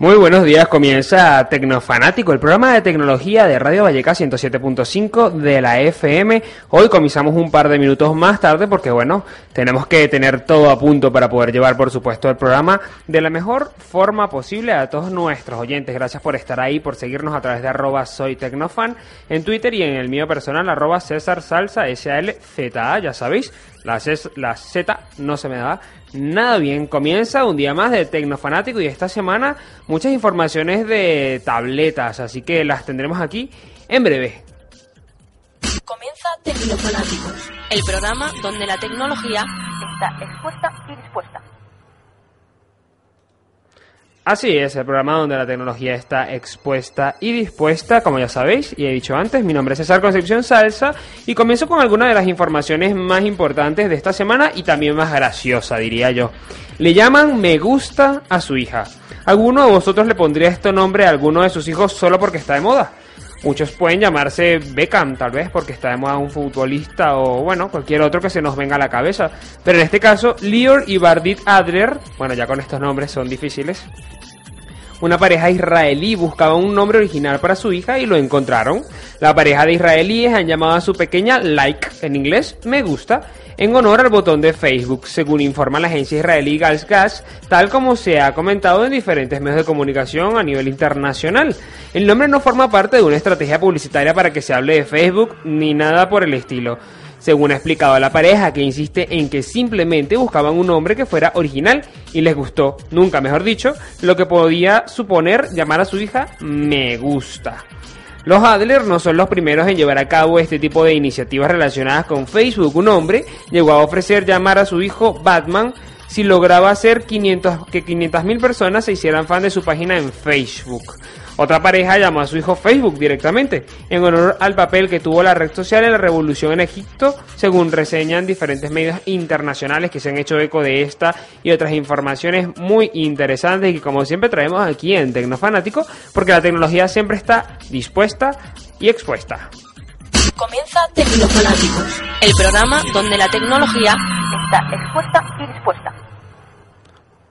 Muy buenos días, comienza Tecnofanático, el programa de tecnología de Radio Valleca 107.5 de la FM. Hoy comenzamos un par de minutos más tarde porque, bueno, tenemos que tener todo a punto para poder llevar, por supuesto, el programa de la mejor forma posible a todos nuestros oyentes. Gracias por estar ahí, por seguirnos a través de arroba soy tecnofan en Twitter y en el mío personal arroba César Salsa S-A-L-Z-A, ya sabéis, la, la Z no se me da nada bien. Comienza un día más de Tecnofanático y esta semana muchas informaciones de tabletas, así que las tendremos aquí en breve. Comienza Tecnofanáticos, el programa donde la tecnología está expuesta y dispuesta. Así es, el programa donde la tecnología está expuesta y dispuesta, como ya sabéis, y he dicho antes, mi nombre es César Concepción Salsa y comienzo con algunas de las informaciones más importantes de esta semana y también más graciosa, diría yo. Le llaman me gusta a su hija. ¿Alguno de vosotros le pondría este nombre a alguno de sus hijos solo porque está de moda? Muchos pueden llamarse Beckham, tal vez, porque está de moda un futbolista o, bueno, cualquier otro que se nos venga a la cabeza. Pero en este caso, Lior y Bardit Adler, bueno, ya con estos nombres son difíciles, una pareja israelí buscaba un nombre original para su hija y lo encontraron. La pareja de israelíes han llamado a su pequeña like, en inglés me gusta, en honor al botón de Facebook, según informa la agencia israelí Gas, tal como se ha comentado en diferentes medios de comunicación a nivel internacional. El nombre no forma parte de una estrategia publicitaria para que se hable de Facebook ni nada por el estilo según ha explicado la pareja, que insiste en que simplemente buscaban un nombre que fuera original y les gustó, nunca mejor dicho, lo que podía suponer llamar a su hija Me Gusta. Los Adler no son los primeros en llevar a cabo este tipo de iniciativas relacionadas con Facebook. Un hombre llegó a ofrecer llamar a su hijo Batman si lograba hacer 500, que 500.000 personas se hicieran fan de su página en Facebook. Otra pareja llamó a su hijo Facebook directamente, en honor al papel que tuvo la red social en la revolución en Egipto, según reseñan diferentes medios internacionales que se han hecho eco de esta y otras informaciones muy interesantes que como siempre traemos aquí en Tecnofanático, porque la tecnología siempre está dispuesta y expuesta. Comienza Tecnofanáticos, el programa donde la tecnología está expuesta y dispuesta.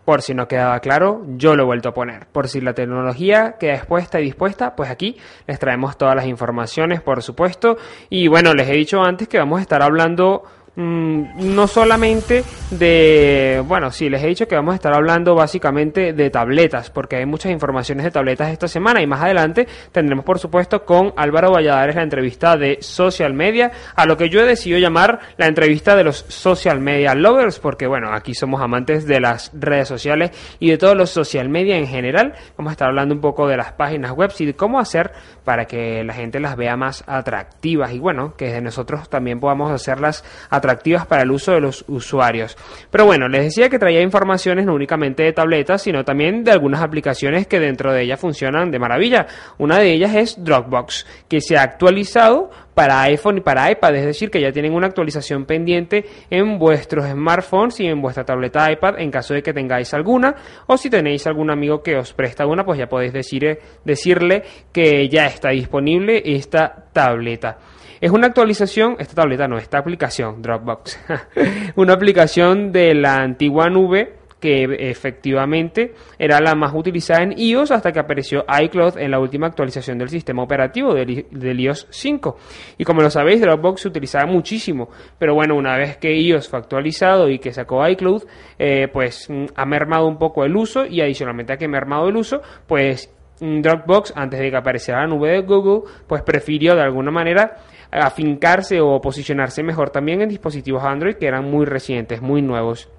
Por si no quedaba claro, yo lo he vuelto a poner. Por si la tecnología queda expuesta y dispuesta, pues aquí les traemos todas las informaciones, por supuesto. Y bueno, les he dicho antes que vamos a estar hablando Mm, no solamente de, bueno, sí, les he dicho que vamos a estar hablando básicamente de tabletas, porque hay muchas informaciones de tabletas esta semana y más adelante tendremos por supuesto con Álvaro Valladares la entrevista de social media, a lo que yo he decidido llamar la entrevista de los social media lovers, porque bueno, aquí somos amantes de las redes sociales y de todos los social media en general. Vamos a estar hablando un poco de las páginas web y de cómo hacer para que la gente las vea más atractivas y bueno, que nosotros también podamos hacerlas atractivas activas para el uso de los usuarios. Pero bueno, les decía que traía informaciones no únicamente de tabletas, sino también de algunas aplicaciones que dentro de ellas funcionan de maravilla. Una de ellas es Dropbox, que se ha actualizado para iPhone y para iPad, es decir, que ya tienen una actualización pendiente en vuestros smartphones y en vuestra tableta iPad en caso de que tengáis alguna, o si tenéis algún amigo que os presta una, pues ya podéis decir, decirle que ya está disponible esta tableta. Es una actualización, esta tableta no, esta aplicación, Dropbox, una aplicación de la antigua nube que efectivamente era la más utilizada en iOS hasta que apareció iCloud en la última actualización del sistema operativo del, iOS 5. Y como lo sabéis, Dropbox se utilizaba muchísimo, pero bueno, una vez que iOS fue actualizado y que sacó iCloud, eh, pues mm, ha mermado un poco el uso y adicionalmente a que ha mermado el uso, pues mm, Dropbox, antes de que apareciera la nube de Google, pues prefirió de alguna manera afincarse o posicionarse mejor también en dispositivos Android que eran muy recientes, muy nuevos.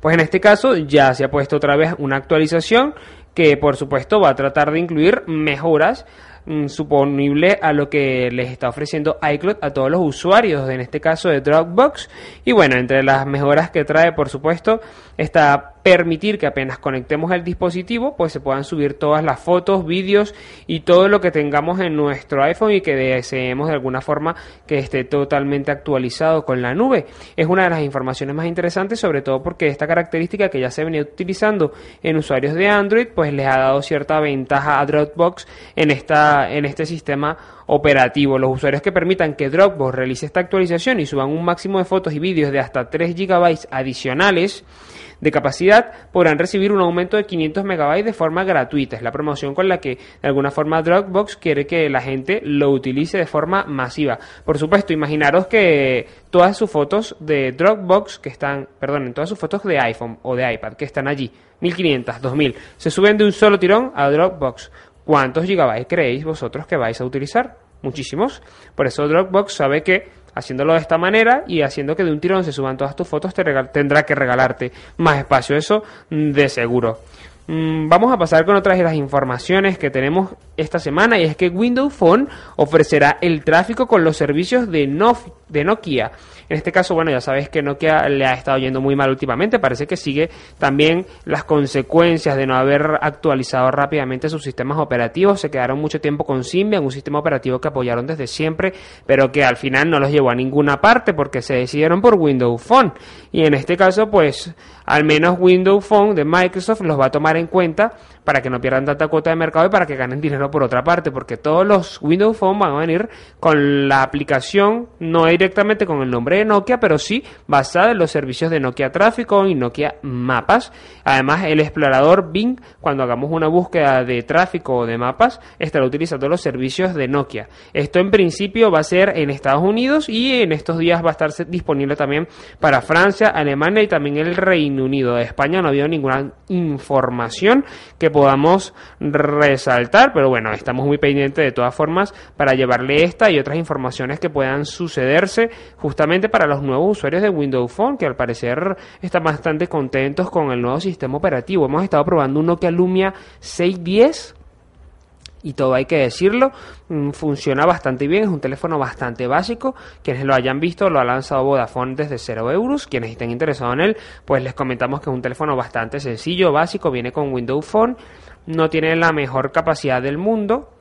Pues en este caso ya se ha puesto otra vez una actualización que por supuesto va a tratar de incluir mejoras mm, suponible a lo que les está ofreciendo iCloud a todos los usuarios, en este caso de Dropbox. Y bueno, entre las mejoras que trae, por supuesto, está permitir que apenas conectemos el dispositivo, pues se puedan subir todas las fotos, vídeos y todo lo que tengamos en nuestro iPhone y que deseemos de alguna forma que esté totalmente actualizado con la nube. Es una de las informaciones más interesantes, sobre todo porque esta característica que ya se venía utilizando en usuarios de Android, pues les ha dado cierta ventaja a Dropbox en esta en este sistema operativo. Los usuarios que permitan que Dropbox realice esta actualización y suban un máximo de fotos y vídeos de hasta 3 GB adicionales de capacidad podrán recibir un aumento de 500 megabytes de forma gratuita. Es la promoción con la que de alguna forma Dropbox quiere que la gente lo utilice de forma masiva. Por supuesto, imaginaros que todas sus fotos de Dropbox que están, perdón, todas sus fotos de iPhone o de iPad que están allí, 1500, 2000, se suben de un solo tirón a Dropbox. ¿Cuántos gigabytes creéis vosotros que vais a utilizar? Muchísimos. Por eso Dropbox sabe que haciéndolo de esta manera y haciendo que de un tirón se suban todas tus fotos, te tendrá que regalarte más espacio. Eso de seguro. Mm, vamos a pasar con otras de las informaciones que tenemos esta semana y es que Windows Phone ofrecerá el tráfico con los servicios de, de Nokia. En este caso, bueno, ya sabéis que Nokia le ha estado yendo muy mal últimamente. Parece que sigue también las consecuencias de no haber actualizado rápidamente sus sistemas operativos. Se quedaron mucho tiempo con Symbian, un sistema operativo que apoyaron desde siempre, pero que al final no los llevó a ninguna parte porque se decidieron por Windows Phone. Y en este caso, pues al menos Windows Phone de Microsoft los va a tomar en cuenta para que no pierdan tanta cuota de mercado y para que ganen dinero por otra parte, porque todos los Windows Phone van a venir con la aplicación, no directamente con el nombre de Nokia, pero sí basada en los servicios de Nokia Tráfico y Nokia Mapas. Además, el explorador Bing, cuando hagamos una búsqueda de tráfico o de mapas, estará utilizando los servicios de Nokia. Esto en principio va a ser en Estados Unidos y en estos días va a estar disponible también para Francia, Alemania y también el Reino Unido. De España no ha habido ninguna información que podamos resaltar, pero bueno, estamos muy pendientes de todas formas para llevarle esta y otras informaciones que puedan sucederse justamente para los nuevos usuarios de Windows Phone, que al parecer están bastante contentos con el nuevo sistema operativo. Hemos estado probando un Nokia Lumia 610 y todo hay que decirlo, mm, funciona bastante bien, es un teléfono bastante básico, quienes lo hayan visto lo ha lanzado Vodafone desde 0 euros, quienes estén interesados en él, pues les comentamos que es un teléfono bastante sencillo, básico, viene con Windows Phone, no tiene la mejor capacidad del mundo,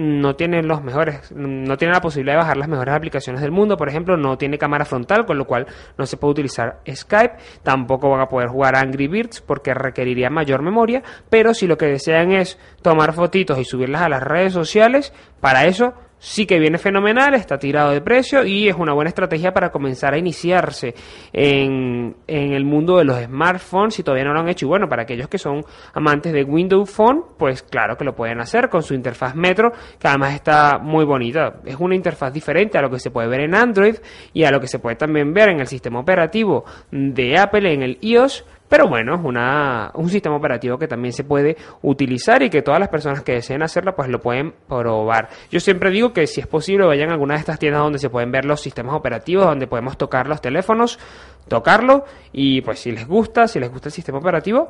no tiene los mejores, no tiene la posibilidad de bajar las mejores aplicaciones del mundo, por ejemplo, no tiene cámara frontal, con lo cual no se puede utilizar Skype, tampoco van a poder jugar Angry Birds porque requeriría mayor memoria, pero si lo que desean es tomar fotitos y subirlas a las redes sociales, para eso sí que viene fenomenal, está tirado de precio y es una buena estrategia para comenzar a iniciarse en, en, el mundo de los smartphones si todavía no lo han hecho. Y bueno, para aquellos que son amantes de Windows Phone, pues claro que lo pueden hacer con su interfaz Metro, que además está muy bonita. Es una interfaz diferente a lo que se puede ver en Android y a lo que se puede también ver en el sistema operativo de Apple en el iOS pero bueno, es una, un sistema operativo que también se puede utilizar y que todas las personas que deseen hacerlo pues lo pueden probar. Yo siempre digo que si es posible vayan a alguna de estas tiendas donde se pueden ver los sistemas operativos, donde podemos tocar los teléfonos, tocarlo y pues si les gusta, si les gusta el sistema operativo,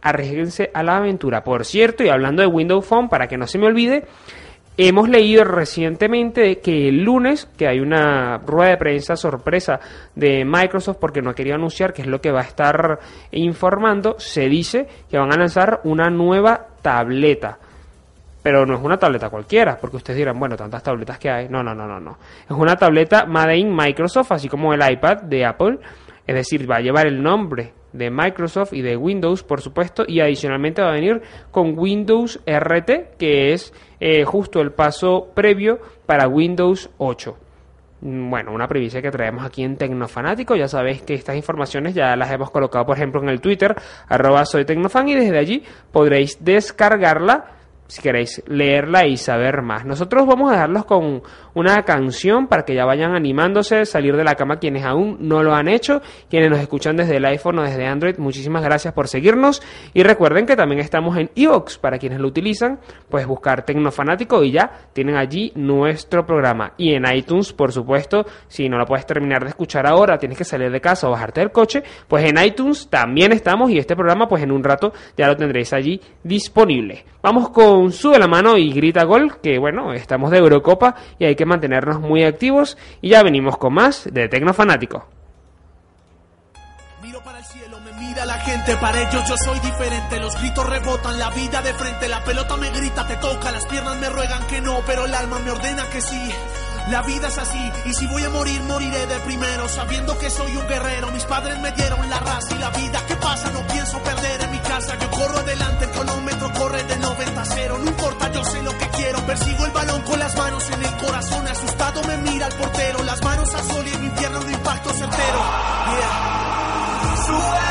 arriesguense a la aventura. Por cierto, y hablando de Windows Phone, para que no se me olvide, Hemos leído recientemente que el lunes, que hay una rueda de prensa sorpresa de Microsoft porque no quería anunciar qué es lo que va a estar informando, se dice que van a lanzar una nueva tableta. Pero no es una tableta cualquiera, porque ustedes dirán, bueno, tantas tabletas que hay. No, no, no, no, no. Es una tableta Made in Microsoft, así como el iPad de Apple. Es decir, va a llevar el nombre de Microsoft y de Windows, por supuesto, y adicionalmente va a venir con Windows RT, que es eh, justo el paso previo para Windows 8. Mm, bueno, una previsión que traemos aquí en Tecnofanático. Ya sabéis que estas informaciones ya las hemos colocado, por ejemplo, en el Twitter, arroba soy Tecnofan, y desde allí podréis descargarla si queréis leerla y saber más. Nosotros vamos a dejarlos con una canción para que ya vayan animándose, salir de la cama quienes aún no lo han hecho, quienes nos escuchan desde el iPhone o desde Android. Muchísimas gracias por seguirnos y recuerden que también estamos en iVoox para quienes lo utilizan, pues buscar Tecnofanático y ya tienen allí nuestro programa. Y en iTunes, por supuesto, si no lo puedes terminar de escuchar ahora, tienes que salir de casa o bajarte del coche, pues en iTunes también estamos y este programa pues en un rato ya lo tendréis allí disponible. Vamos con Sube la mano y grita gol, que bueno, estamos de Eurocopa y hay que mantenernos muy activos y ya venimos con más de Tecnofanático. Miro para el cielo, me mira la gente para ellos yo soy diferente. Los gritos rebotan, la vida de frente, la pelota me grita, te toca, las piernas me ruegan que no, pero el alma me ordena que sí. La vida es así, y si voy a morir, moriré de primero, sabiendo que soy un guerrero. Mis padres me dieron la raza y la vida. ¿Qué pasa? No pienso perder en mi casa. Yo corro adelante, el cronómetro corre de 90 a 0. No importa, yo sé lo que quiero. Persigo el balón con las manos en. Asustado me mira el portero. Las manos a sol y el infierno de impacto certero. Yeah.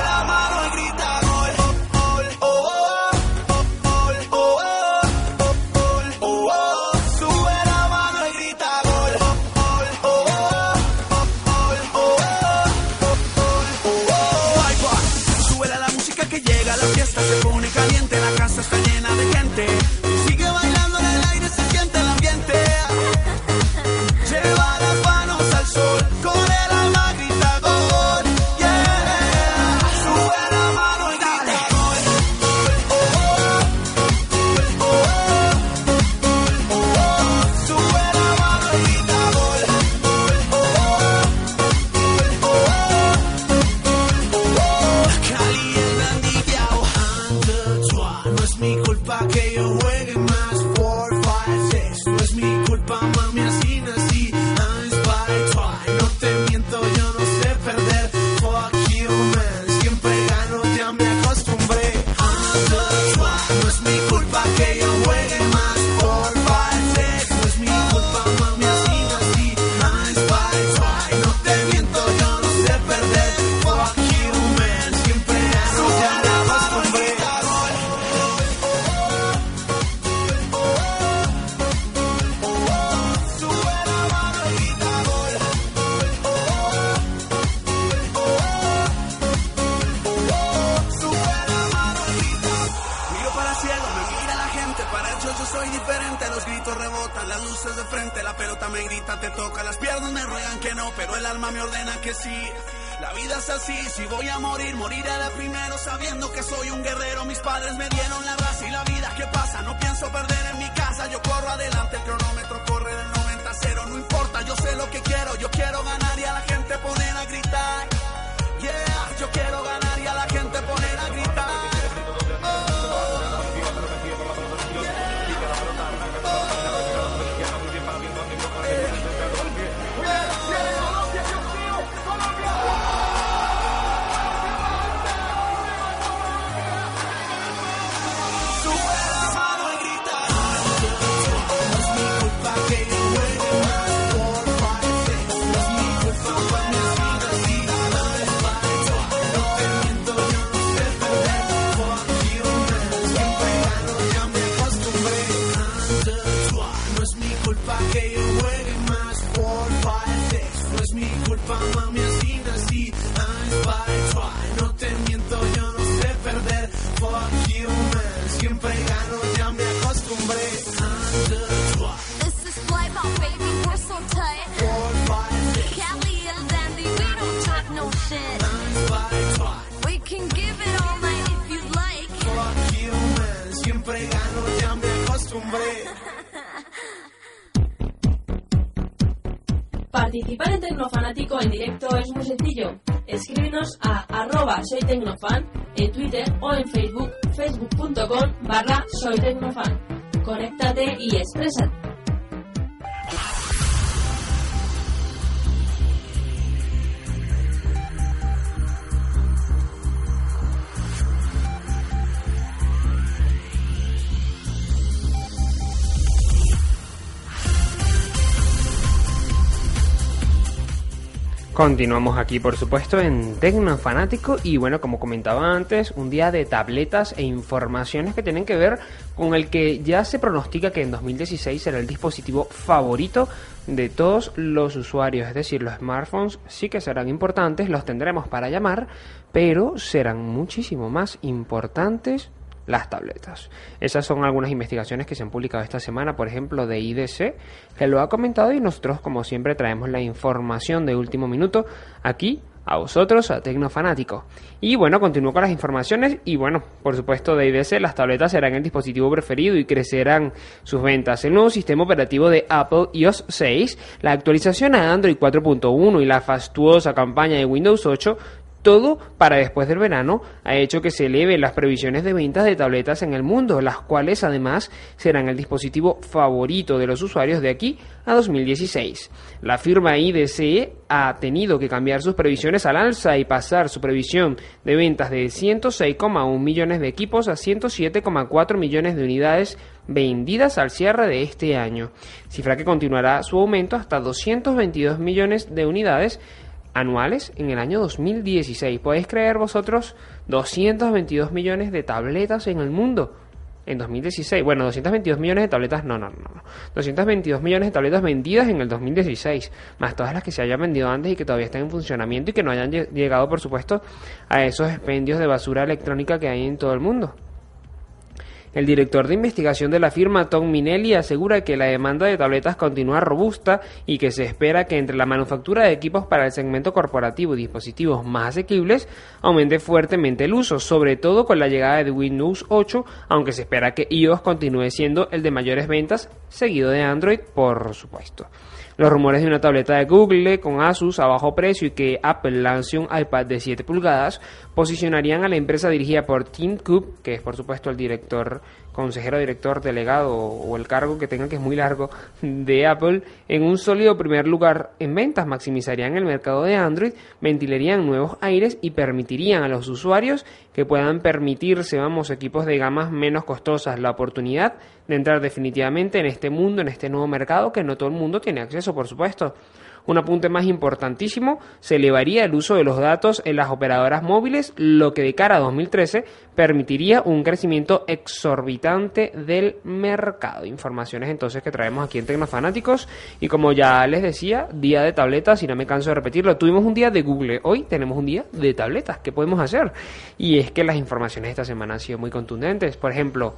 Continuamos aquí, por supuesto, en Tecnofanático y bueno, como comentaba antes, un día de tabletas e informaciones que tienen que ver con el que ya se pronostica que en 2016 será el dispositivo favorito de todos los usuarios, es decir, los smartphones sí que serán importantes, los tendremos para llamar, pero serán muchísimo más importantes las tabletas. Esas son algunas investigaciones que se han publicado esta semana, por ejemplo, de IDC, que lo ha comentado y nosotros, como siempre, traemos la información de último minuto aquí a vosotros, a Tecnofanático. Y bueno, continúo con las informaciones y bueno, por supuesto de IDC, las tabletas serán el dispositivo preferido y crecerán sus ventas. El nuevo sistema operativo de Apple iOS 6, la actualización a Android 4.1 y la fastuosa campaña de Windows 8 Todo para después del verano ha hecho que se eleven las previsiones de ventas de tabletas en el mundo, las cuales además serán el dispositivo favorito de los usuarios de aquí a 2016. La firma IDC ha tenido que cambiar sus previsiones al alza y pasar su previsión de ventas de 106,1 millones de equipos a 107,4 millones de unidades vendidas al cierre de este año, cifra que continuará su aumento hasta 222 millones de unidades anuales en el año 2016. ¿Podéis creer vosotros 222 millones de tabletas en el mundo? En 2016, bueno, 222 millones de tabletas, no, no, no, no. 222 millones de tabletas vendidas en el 2016, más todas las que se hayan vendido antes y que todavía están en funcionamiento y que no hayan lle- llegado, por supuesto, a esos expendios de basura electrónica que hay en todo el mundo. El director de investigación de la firma, Tom Minelli, asegura que la demanda de tabletas continúa robusta y que se espera que entre la manufactura de equipos para el segmento corporativo y dispositivos más asequibles aumente fuertemente el uso, sobre todo con la llegada de Windows 8, aunque se espera que iOS continúe siendo el de mayores ventas, seguido de Android, por supuesto. Los rumores de una tableta de Google con Asus a bajo precio y que Apple lance un iPad de 7 pulgadas posicionarían a la empresa dirigida por Tim Cook, que es por supuesto el director, consejero director delegado o el cargo que tenga que es muy largo de Apple, en un sólido primer lugar en ventas, maximizarían el mercado de Android, ventilarían nuevos aires y permitirían a los usuarios que puedan permitirse, vamos, equipos de gamas menos costosas la oportunidad de entrar definitivamente en este mundo, en este nuevo mercado que no todo el mundo tiene acceso, por supuesto. Un apunte más importantísimo, se elevaría el uso de los datos en las operadoras móviles, lo que de cara a 2013 permitiría un crecimiento exorbitante del mercado. Informaciones entonces que traemos aquí en Tecnofanáticos y como ya les decía, día de tabletas y no me canso de repetirlo, tuvimos un día de Google, hoy tenemos un día de tabletas, ¿qué podemos hacer? Y es que las informaciones esta semana han sido muy contundentes, por ejemplo,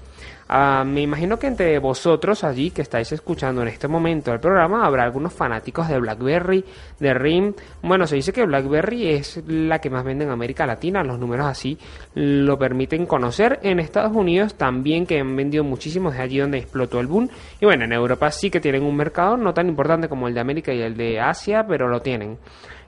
Ah, me imagino que entre vosotros allí que estáis escuchando en este momento el programa habrá algunos fanáticos de BlackBerry, de RIM. Bueno, se dice que BlackBerry es la que más vende en América Latina, los números así lo permiten conocer. En Estados Unidos también que han vendido muchísimos de allí donde explotó el boom. Y bueno, en Europa sí que tienen un mercado no tan importante como el de América y el de Asia, pero lo tienen.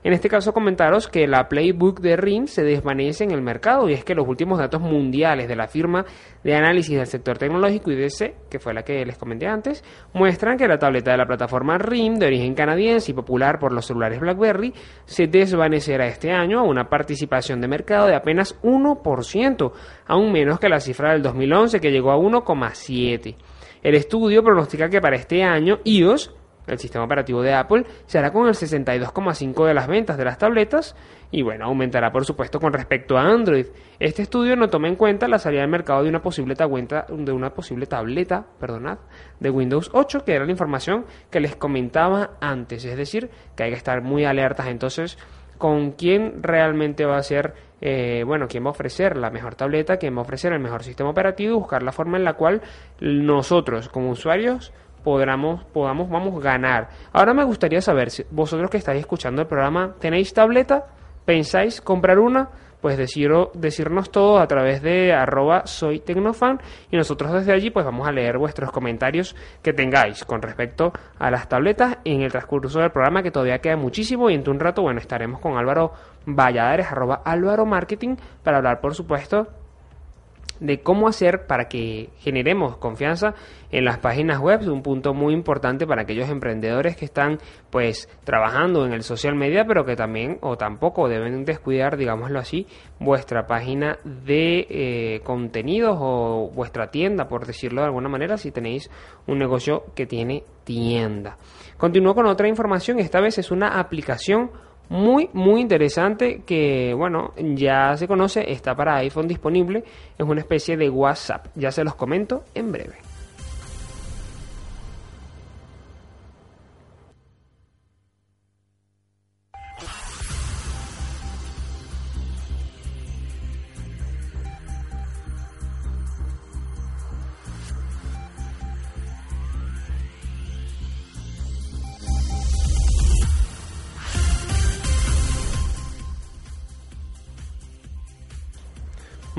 En este caso comentaros que la Playbook de RIM se desvanece en el mercado y es que los últimos datos mundiales de la firma de análisis del sector tecnológico IDC, que fue la que les comenté antes, muestran que la tableta de la plataforma RIM de origen canadiense y popular por los celulares BlackBerry se desvanecerá este año a una participación de mercado de apenas 1%, aún menos que la cifra del 2011 que llegó a 1,7%. El estudio pronostica que para este año iOS el sistema operativo de Apple se hará con el 62,5 de las ventas de las tabletas y bueno, aumentará por supuesto con respecto a Android. Este estudio no toma en cuenta la salida al mercado de una posible tableta, de una posible tableta, perdonad, de Windows 8, que era la información que les comentaba antes, es decir, que hay que estar muy alertas entonces con quién realmente va a ser eh, bueno, quién va a ofrecer la mejor tableta, quién va a ofrecer el mejor sistema operativo buscar la forma en la cual nosotros como usuarios podamos, podamos, vamos, ganar. Ahora me gustaría saber, si vosotros que estáis escuchando el programa, ¿tenéis tableta? ¿Pensáis comprar una? Pues deciro, decirnos todo a través de arroba soy tecnofan y nosotros desde allí pues vamos a leer vuestros comentarios que tengáis con respecto a las tabletas en el transcurso del programa que todavía queda muchísimo y en un rato bueno estaremos con Álvaro Valladares arroba Álvaro Marketing para hablar por supuesto de cómo hacer para que generemos confianza en las páginas web, un punto muy importante para aquellos emprendedores que están pues trabajando en el social media, pero que también o tampoco deben descuidar, digámoslo así, vuestra página de eh, contenidos o vuestra tienda, por decirlo de alguna manera, si tenéis un negocio que tiene tienda. Continúo con otra información, esta vez es una aplicación muy muy interesante que bueno ya se conoce está para iPhone disponible. Es una especie de WhatsApp. Ya se los comento en breve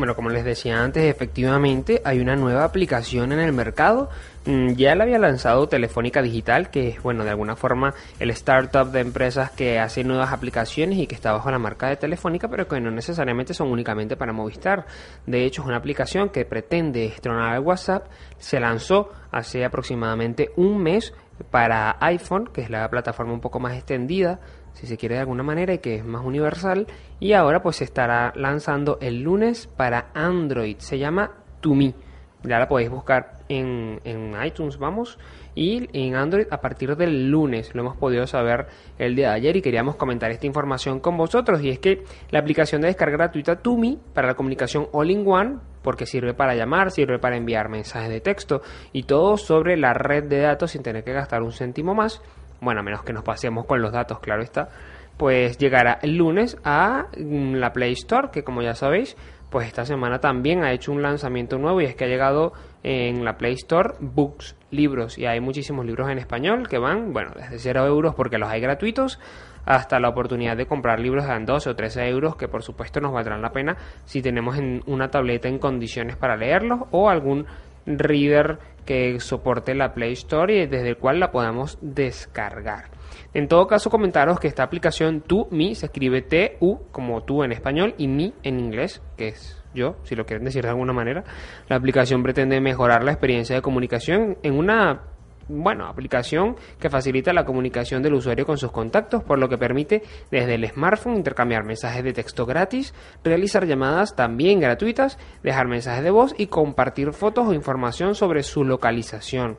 Bueno, como les decía antes, efectivamente hay una nueva aplicación en el mercado. Mm, Ya la había lanzado Telefónica Digital, que es, bueno, de alguna forma el startup de empresas que hace nuevas aplicaciones y que está bajo la marca de Telefónica, pero que no necesariamente son únicamente para Movistar. De hecho, es una aplicación que pretende destronar el WhatsApp. Se lanzó hace aproximadamente un mes para iPhone, que es la plataforma un poco más extendida, si se quiere de alguna manera, y que es más universal. Y ahora pues se estará lanzando el lunes para Android. Se llama Tumi. Ya la podéis buscar en, en iTunes, vamos. Y en Android a partir del lunes. Lo hemos podido saber el día de ayer y queríamos comentar esta información con vosotros. Y es que la aplicación de descarga gratuita Tumi para la comunicación All-in-One, porque sirve para llamar, sirve para enviar mensajes de texto y todo sobre la red de datos sin tener que gastar un céntimo más. Bueno, a menos que nos pasemos con los datos, claro está. Pues llegará el lunes a mm, la Play Store, que como ya sabéis, pues esta semana también ha hecho un lanzamiento nuevo y es que ha llegado en la Play Store books, libros, y hay muchísimos libros en español que van, bueno, desde 0 euros porque los hay gratuitos, hasta la oportunidad de comprar libros a 12 o 13 euros que por supuesto nos valdrán la pena si tenemos en una tableta en condiciones para leerlos o algún reader que soporte la Play Store y desde el cual la podamos descargar. En todo caso, comentaros que esta aplicación Tu Mi se escribe T-U como tú en español y Mi en inglés, que es yo, si lo quieren decir de alguna manera. La aplicación pretende mejorar la experiencia de comunicación en una bueno, aplicación que facilita la comunicación del usuario con sus contactos, por lo que permite desde el smartphone intercambiar mensajes de texto gratis, realizar llamadas también gratuitas, dejar mensajes de voz y compartir fotos o información sobre su localización.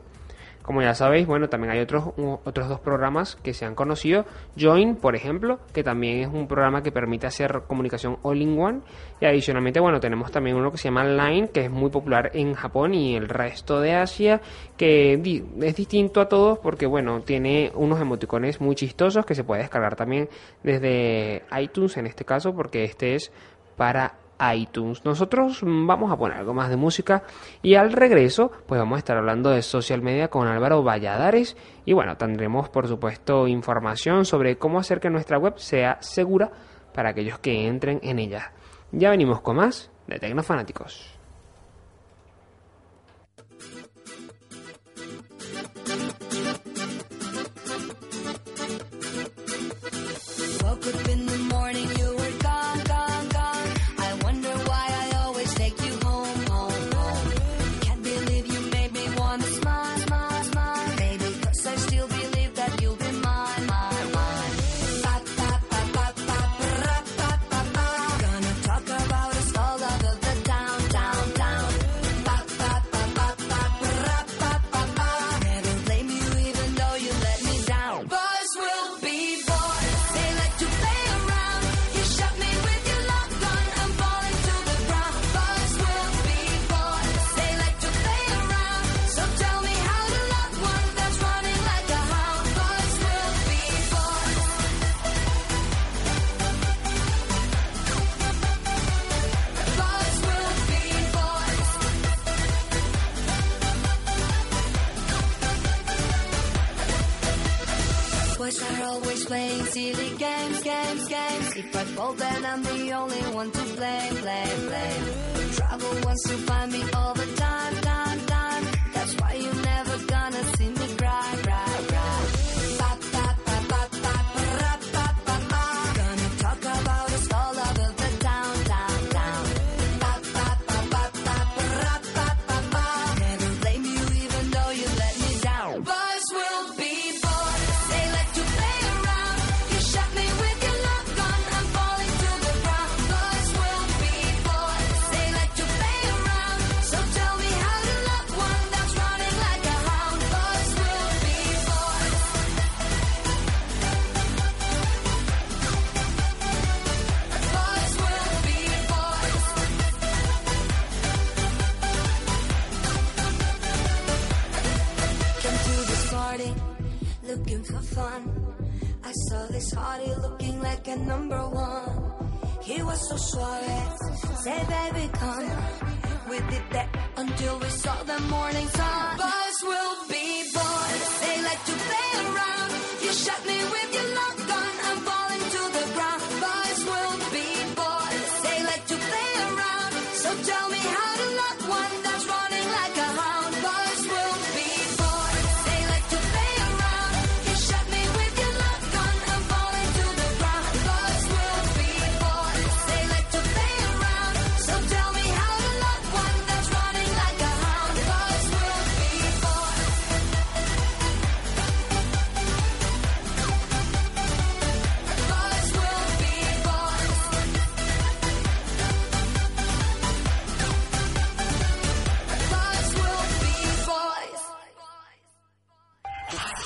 Como ya sabéis, bueno, también hay otros, otros dos programas que se han conocido. Join, por ejemplo, que también es un programa que permite hacer comunicación all-in-one. Y adicionalmente, bueno, tenemos también uno que se llama Line, que es muy popular en Japón y el resto de Asia, que es distinto a todos porque, bueno, tiene unos emoticones muy chistosos que se puede descargar también desde iTunes en este caso, porque este es para iTunes. Nosotros mm, vamos a poner algo más de música y al regreso pues vamos a estar hablando de social media con Álvaro Valladares y bueno, tendremos por supuesto información sobre cómo hacer que nuestra web sea segura para aquellos que entren en ella. Ya venimos con más de Tecnofanáticos.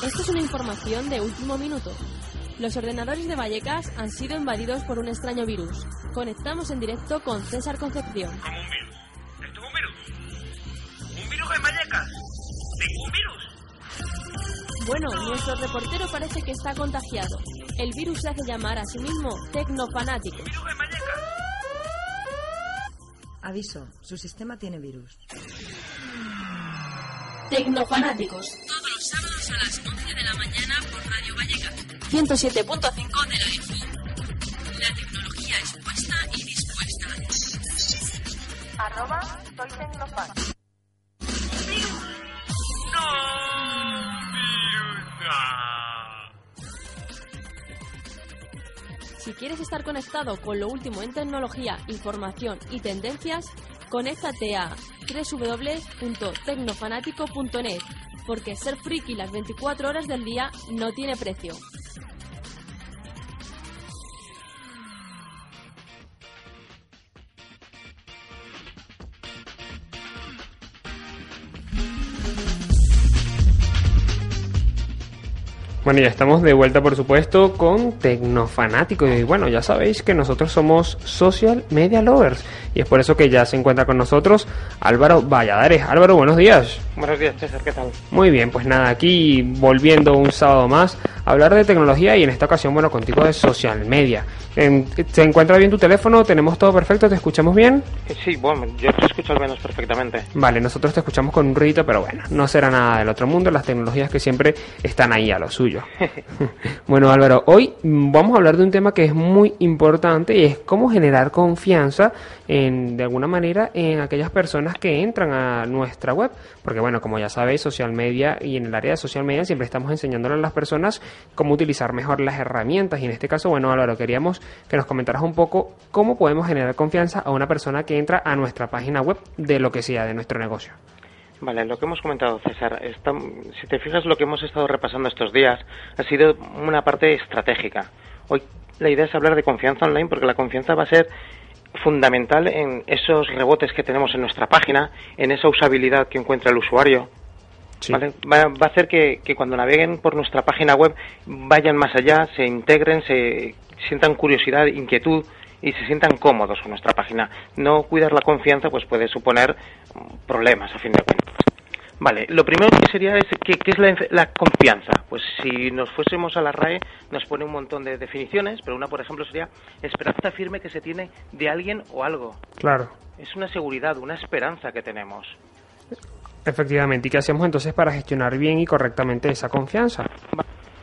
Esto es una información de último minuto. Los ordenadores de Vallecas han sido invadidos por un extraño virus. Conectamos en directo con César Concepción. Como un virus. ¿Esto es un virus? ¿Un virus en Vallecas? ¿Tengo un virus? Bueno, nuestro reportero parece que está contagiado. El virus se hace llamar a sí mismo Tecnofanático. ¿Virus en Vallecas? Aviso, su sistema tiene virus. Tecnofanáticos. Los sábados a las 11 de la mañana por Radio Vallecas. 107.5 de la FM. La tecnología es puesta y dispuesta. Arroba soy Tecnofan. Si quieres estar conectado con lo último en tecnología, información y tendencias, conéctate a www.tecnofanático.net, porque ser friki las 24 horas del día no tiene precio. Bueno, ya estamos de vuelta, por supuesto, con Tecnofanático. Y bueno, ya sabéis que nosotros somos Social Media Lovers. Y es por eso que ya se encuentra con nosotros Álvaro Valladares. Álvaro, buenos días. Buenos días, César, ¿qué tal? Muy bien, pues nada, aquí volviendo un sábado más hablar de tecnología y en esta ocasión, bueno, contigo de social media. Em, ¿Se encuentra bien tu teléfono? ¿Tenemos todo perfecto? ¿Te escuchamos bien? Eh, Sí, bueno, yo te escucho al menos perfectamente. Vale, nosotros te escuchamos con un ruido, pero bueno, no será nada del otro mundo, las tecnologías que siempre están ahí a lo suyo. bueno, Álvaro, hoy vamos a hablar de un tema que es muy importante y es cómo generar confianza en, de alguna manera en aquellas personas que entran a nuestra web. Porque bueno, como ya sabéis, social media y en el área de social media siempre estamos enseñándole a las personas cómo utilizar mejor las herramientas y en este caso, bueno, Álvaro, queríamos que nos comentaras un poco cómo podemos generar confianza a una persona que entra a nuestra página web de lo que sea, de nuestro negocio. Vale, lo que hemos comentado, César, está- si te fijas lo que hemos estado repasando estos días, ha sido una parte estratégica. Hoy la idea es hablar de confianza online porque la confianza va a ser fundamental en esos rebotes que tenemos en nuestra página, en esa usabilidad que encuentra el usuario. Sí. ¿vale? Va, va a hacer que, que cuando naveguen por nuestra página web vayan más allá, se integren, se sientan curiosidad, inquietud y se sientan cómodos con nuestra página. No cuidar la confianza pues puede suponer problemas a fin de cuentas. Vale, lo primero que sería es ¿qué, qué es la, la confianza? Pues si nos fuésemos a la RAE nos pone un montón de definiciones, pero una por ejemplo sería esperanza firme que se tiene de alguien o algo. Claro. Es una seguridad, una esperanza que tenemos. Efectivamente, ¿y qué hacemos entonces para gestionar bien y correctamente esa confianza?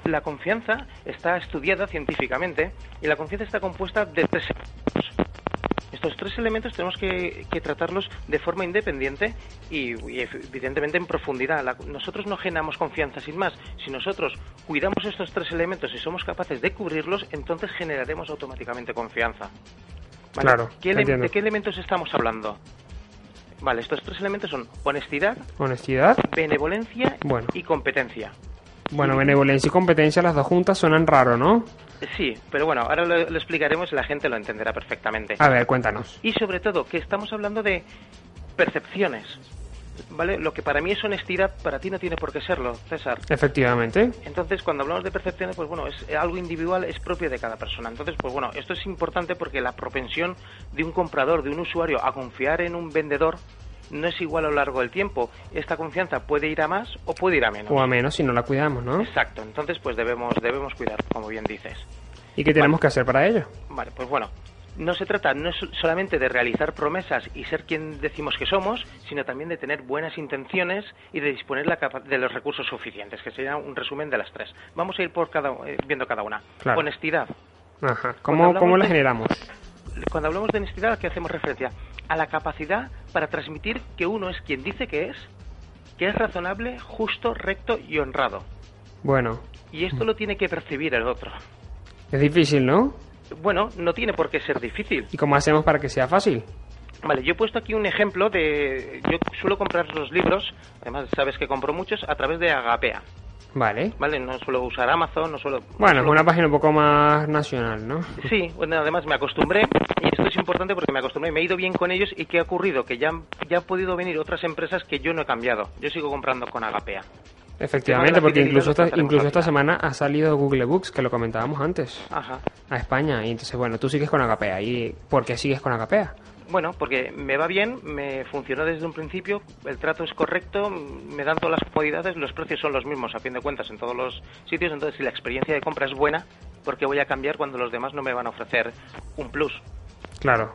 La confianza está estudiada científicamente y la confianza está compuesta de tres elementos. Estos tres elementos tenemos que, que tratarlos de forma independiente y, y evidentemente en profundidad. La- nosotros no generamos confianza sin más. Si nosotros cuidamos estos tres elementos y somos capaces de cubrirlos, entonces generaremos automáticamente confianza. ¿Vale? Claro, ¿Qué ele- entiendo. ¿De qué elementos estamos hablando? Vale, estos tres elementos son honestidad, Honestidad. benevolencia Bueno. y competencia. Bueno, benevolencia y competencia, las dos juntas suenan raro, ¿no? Sí, pero bueno, ahora lo, lo explicaremos y la gente lo entenderá perfectamente. A ver, cuéntanos. Y sobre todo, que estamos hablando de percepciones. ¿Vale? Lo que para mí es honestidad, para ti no tiene por qué serlo, César. Efectivamente. Entonces, cuando hablamos de percepciones, pues bueno, es algo individual, es propio de cada persona. Entonces, pues bueno, esto es importante porque la propensión de un comprador, de un usuario, a confiar en un vendedor no es igual a lo largo del tiempo. Esta confianza puede ir a más o puede ir a menos. O a menos si no la cuidamos, ¿no? Exacto. Entonces, pues debemos, debemos cuidar, como bien dices. ¿Y qué tenemos que hacer para ello? Vale, pues bueno, no se trata no es solamente de realizar promesas y ser quien decimos que somos, sino también de tener buenas intenciones y de disponer la capa- de los recursos suficientes, que sería un resumen de las tres. Vamos a ir por cada, eh, viendo cada una. Claro. Honestidad. Ajá. Cuando ¿Cómo, hablamos cómo la de- generamos? Cuando hablamos de honestidad, ¿a qué hacemos referencia? A la capacidad para transmitir que uno es quien dice que es, que es razonable, justo, recto y honrado. Bueno, Y esto lo tiene que percibir el otro. es difícil, ¿no? Bueno, no tiene por qué ser difícil. ¿Y cómo hacemos para que sea fácil? Vale, yo he puesto aquí un ejemplo de... Yo suelo comprar los libros, además sabes que compro muchos, a través de Agapea. Vale. Vale, no suelo usar Amazon, no suelo... Bueno, no es suelo- una página un poco más nacional, ¿no? Sí, bueno, además me acostumbré, y esto es importante porque me acostumbré, me he ido bien con ellos y ¿qué ha ocurrido? Que ya, ya han podido venir otras empresas que yo no he cambiado. Yo sigo comprando con Agapea. Efectivamente, porque incluso esta, incluso esta semana ha salido Google Books, que lo comentábamos antes, Ajá. a España. Y entonces, bueno, tú sigues con Agapea. ¿Y por qué sigues con Agapea? Bueno, porque me va bien, me funcionó desde un principio, el trato es correcto, me dan todas las comodidades, los precios son los mismos a fin de cuentas en todos los sitios, entonces si la experiencia de compra es buena, ¿por qué voy a cambiar cuando los demás no me van a ofrecer un plus? Claro.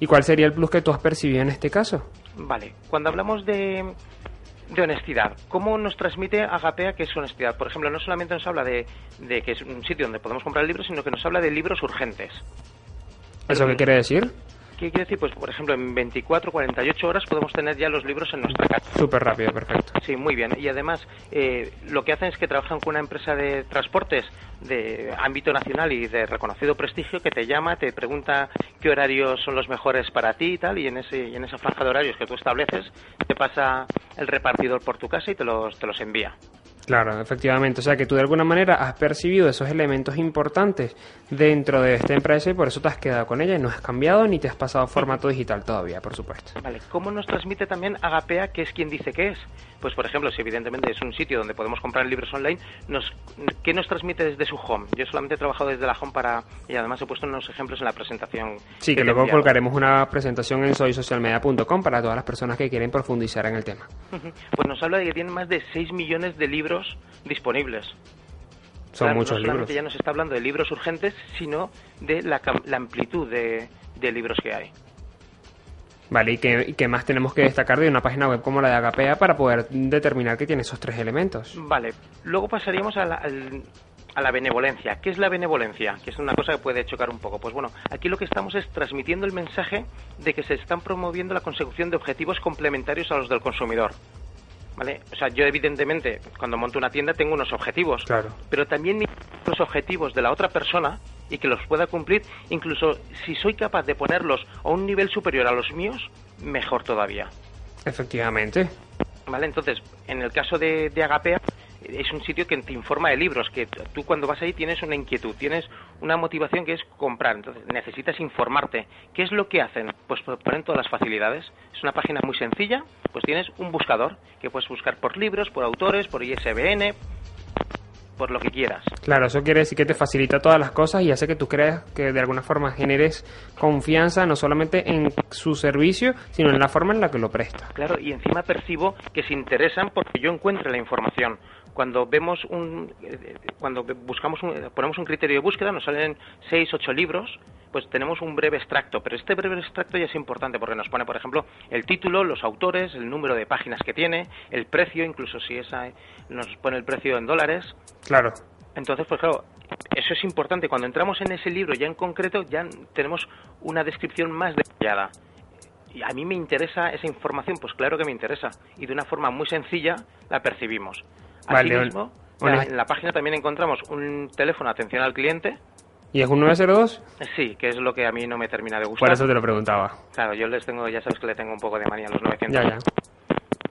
¿Y cuál sería el plus que tú has percibido en este caso? Vale, cuando hablamos de, de honestidad, ¿cómo nos transmite Agapea que es honestidad? Por ejemplo, no solamente nos habla de, de que es un sitio donde podemos comprar libros, sino que nos habla de libros urgentes. ¿Eso qué quiere decir? ¿Qué quiere decir? Pues, por ejemplo, en 24, 48 horas podemos tener ya los libros en nuestra casa. Súper rápido, perfecto. Sí, muy bien. Y además, eh, lo que hacen es que trabajan con una empresa de transportes de ámbito nacional y de reconocido prestigio que te llama, te pregunta qué horarios son los mejores para ti y tal, y en, ese, y en esa franja de horarios que tú estableces, te pasa el repartidor por tu casa y te los, te los envía. Claro, efectivamente. O sea que tú de alguna manera has percibido esos elementos importantes dentro de esta empresa y por eso te has quedado con ella y no has cambiado ni te has pasado a formato digital todavía, por supuesto. Vale, ¿cómo nos transmite también Agapea que es quien dice que es? Pues, por ejemplo, si evidentemente es un sitio donde podemos comprar libros online, nos, ¿qué nos transmite desde su home? Yo solamente he trabajado desde la home para... y además he puesto unos ejemplos en la presentación. Sí, que he luego enviado. colgaremos una presentación en soysocialmedia.com para todas las personas que quieren profundizar en el tema. Pues nos habla de que tienen más de 6 millones de libros disponibles. Son Claro, muchos no libros. solamente ya nos está hablando de libros urgentes, sino de la, la amplitud de, de libros que hay. Vale, ¿y qué, y qué más tenemos que destacar de una página web como la de Agapea para poder determinar que tiene esos tres elementos? Vale, luego pasaríamos a la, al- a la benevolencia. ¿Qué es la benevolencia? Que es una cosa que puede chocar un poco. Pues bueno, aquí lo que estamos es transmitiendo el mensaje de que se están promoviendo la consecución de objetivos complementarios a los del consumidor. ¿Vale? O sea, yo evidentemente cuando monto una tienda tengo unos objetivos, Claro. pero también los objetivos de la otra persona y que los pueda cumplir, incluso si soy capaz de ponerlos a un nivel superior a los míos, mejor todavía. Efectivamente. ¿Vale? Entonces, en el caso de, de Agapea, es un sitio que te informa de libros, que tú cuando vas ahí tienes una inquietud, tienes una motivación que es comprar, entonces necesitas informarte. ¿Qué es lo que hacen? Pues ponen todas las facilidades. Es una página muy sencilla, pues tienes un buscador, que puedes buscar por libros, por autores, por ISBN, por lo que quieras. Claro, eso quiere decir que te facilita todas las cosas y hace que tú creas que de alguna forma generes confianza no solamente en su servicio, sino en la forma en la que lo presta. Claro, y encima percibo que se interesan porque yo encuentre la información. Cuando vemos un, eh, cuando buscamos un, ponemos un criterio de búsqueda, nos salen seis, ocho libros, pues tenemos un breve extracto. Pero este breve extracto ya es importante porque nos pone, por ejemplo, el título, los autores, el número de páginas que tiene, el precio, incluso si esa nos pone el precio en dólares. Claro. Entonces, pues claro, eso es importante. Cuando entramos en ese libro ya en concreto, ya tenemos una descripción más detallada. Y a mí me interesa esa información, pues claro que me interesa. Y de una forma muy sencilla la percibimos. Vale, un- en la página también encontramos un teléfono atención al cliente. ¿Y es un 902? Sí, que es lo que a mí no me termina de gustar. Por eso te lo preguntaba. Claro, yo les tengo, ya sabes que le tengo un poco de manía a los 900. Ya, ya.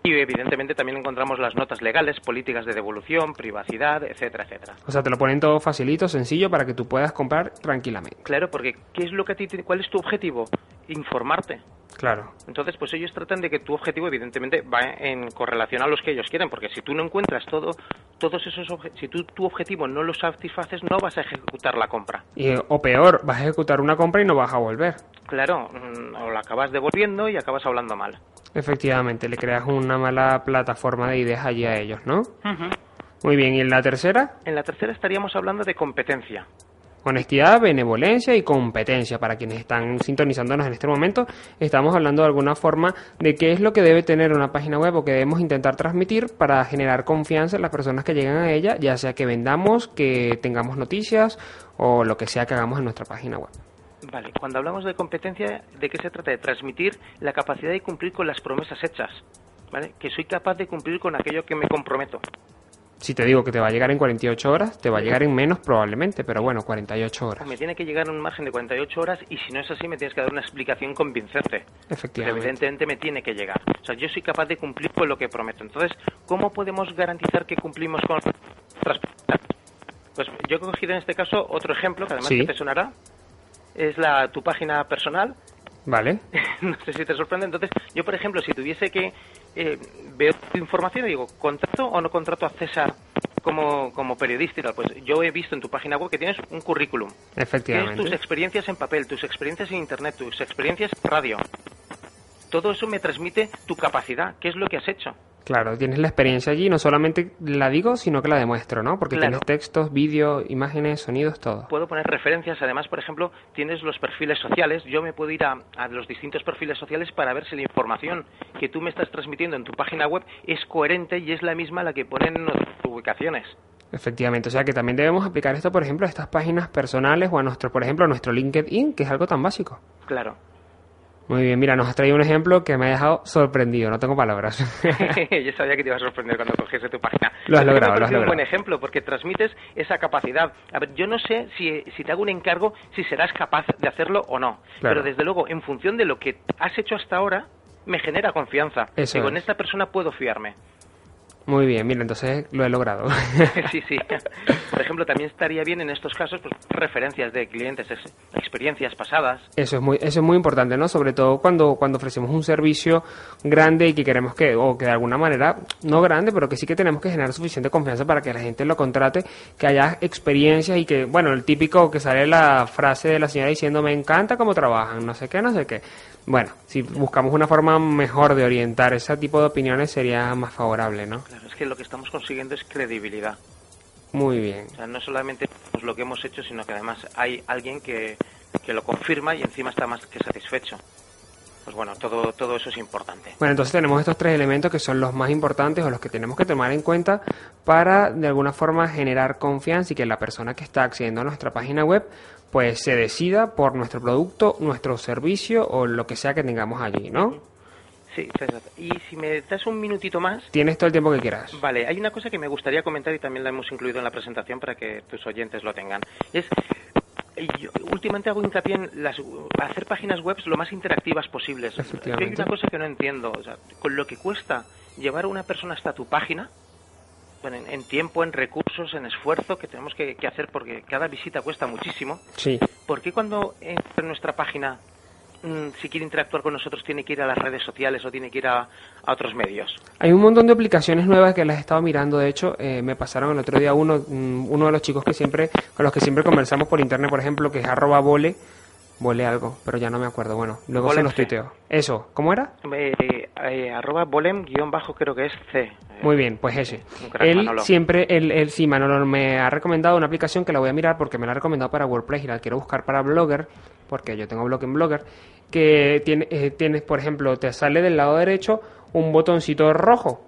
Y evidentemente también encontramos las notas legales, políticas de devolución, privacidad, etcétera, etcétera. O sea, te lo ponen todo facilito, sencillo, para que tú puedas comprar tranquilamente. Claro, porque ¿qué es lo que a ti te- cuál es tu objetivo? Informarte. Claro. Entonces, pues ellos tratan de que tu objetivo, evidentemente, va en correlación a los que ellos quieren, porque si tú no encuentras todo, todos esos si tú tu objetivo no lo satisfaces, no vas a ejecutar la compra. Y, o peor, vas a ejecutar una compra y no vas a volver. Claro, mm, o la acabas devolviendo y acabas hablando mal. Efectivamente, le creas una mala plataforma de ideas allí a ellos, ¿no? Muy bien, ¿y en la tercera? En la tercera estaríamos hablando de competencia. Honestidad, benevolencia y competencia. Para quienes están sintonizándonos en este momento, estamos hablando de alguna forma de qué es lo que debe tener una página web o que debemos intentar transmitir para generar confianza en las personas que llegan a ella, ya sea que vendamos, que tengamos noticias o lo que sea que hagamos en nuestra página web. Vale, cuando hablamos de competencia, ¿de qué se trata? De transmitir la capacidad de cumplir con las promesas hechas. ¿Vale? Que soy capaz de cumplir con aquello que me comprometo. Si te digo que te va a llegar en 48 horas, te va a llegar en menos probablemente, pero bueno, 48 horas. Me tiene que llegar en un margen de 48 horas y si no es así me tienes que dar una explicación convincente. Pero Efectivamente. evidentemente me tiene que llegar. O sea, yo soy capaz de cumplir con lo que prometo. Entonces, ¿cómo podemos garantizar que cumplimos con? Pues yo he cogido en este caso otro ejemplo que además Sí. que te sonará. Es la tu página personal. Vale. no sé si te sorprende. Entonces, yo, por ejemplo, si tuviese que eh, veo tu información y digo, ¿contrato o no contrato a César como, como periodista y tal? Pues yo he visto en tu página web que tienes un currículum. Tienes tus Efectivamente. experiencias en papel, tus experiencias en internet, tus experiencias en radio. Todo eso me transmite tu capacidad. ¿Qué es lo que has hecho? Claro, tienes la experiencia allí, no solamente la digo, sino que la demuestro, ¿no? Porque Claro. tienes textos, vídeos, imágenes, sonidos, todo. Puedo poner referencias. Además, por ejemplo, tienes los perfiles sociales. Yo me puedo ir a, a los distintos perfiles sociales para ver si la información que tú me estás transmitiendo en tu página web es coherente y es la misma la que ponen en nuestras ubicaciones. Efectivamente, o sea que también debemos aplicar esto, por ejemplo, a estas páginas personales o a nuestro, por ejemplo, a nuestro LinkedIn, que es algo tan básico. Claro. Muy bien, mira, nos has traído un ejemplo que me ha dejado sorprendido, no tengo palabras. Yo sabía que te iba a sorprender cuando cogiese tu página. Lo has logrado, lo has parece un logrado. buen ejemplo porque transmites esa capacidad. A ver, yo no sé si, si te hago un encargo si serás capaz de hacerlo o no. Claro. Pero desde luego, en función de lo que has hecho hasta ahora, me genera confianza. Eso Digo, es. en esta persona puedo fiarme. Muy bien, mira, entonces lo he logrado. sí, sí. Por ejemplo, también estaría bien en estos casos pues, referencias de clientes, ex- experiencias pasadas. Eso es muy, eso es muy importante, ¿no? Sobre todo cuando, cuando ofrecemos un servicio grande y que queremos que, o que de alguna manera, no grande, pero que sí que tenemos que generar suficiente confianza para que la gente lo contrate, que haya experiencias y que, bueno, el típico que sale la frase de la señora diciendo, me encanta cómo trabajan, no sé qué, no sé qué. Bueno, si buscamos una forma mejor de orientar ese tipo de opiniones sería más favorable, ¿no? Es que lo que estamos consiguiendo es credibilidad. Muy bien. O sea, no solamente pues, lo que hemos hecho, sino que además hay alguien que, que lo confirma y encima está más que satisfecho. Pues bueno, todo, todo eso es importante. Bueno, entonces tenemos estos tres elementos que son los más importantes o los que tenemos que tomar en cuenta para de alguna forma generar confianza y que la persona que está accediendo a nuestra página web pues se decida por nuestro producto, nuestro servicio o lo que sea que tengamos allí, ¿no? Sí. Y si me das un minutito más, Tienes todo el tiempo que quieras. Vale, hay una cosa que me gustaría comentar y también la hemos incluido en la presentación para que tus oyentes lo tengan. Es, yo últimamente hago hincapié en las, hacer páginas web lo más interactivas posibles. Hay una cosa que no entiendo. O sea, con lo que cuesta llevar a una persona hasta tu página, bueno, en, en tiempo, en recursos, en esfuerzo que tenemos que, que hacer porque cada visita cuesta muchísimo, Sí. ¿por qué cuando entra en nuestra página, si quiere interactuar con nosotros, tiene que ir a las redes sociales o tiene que ir a, a otros medios? Hay un montón de aplicaciones nuevas que las he estado mirando. De hecho, eh, me pasaron el otro día uno, mm, uno de los chicos que siempre, con los que siempre conversamos por internet, por ejemplo, que es arroba vole, vole algo, pero ya no me acuerdo. Bueno, luego se los tuiteo. Eso, ¿cómo era? Eh, eh, arroba bolem guion bajo creo que es C. Eh, Muy bien, pues ese. Él Manolo. siempre, él, él sí, Manolo me ha recomendado una aplicación que la voy a mirar porque me la ha recomendado para WordPress y la quiero buscar para Blogger, porque yo tengo blog en Blogger, que tiene, eh, tienes, por ejemplo, te sale del lado derecho un botoncito rojo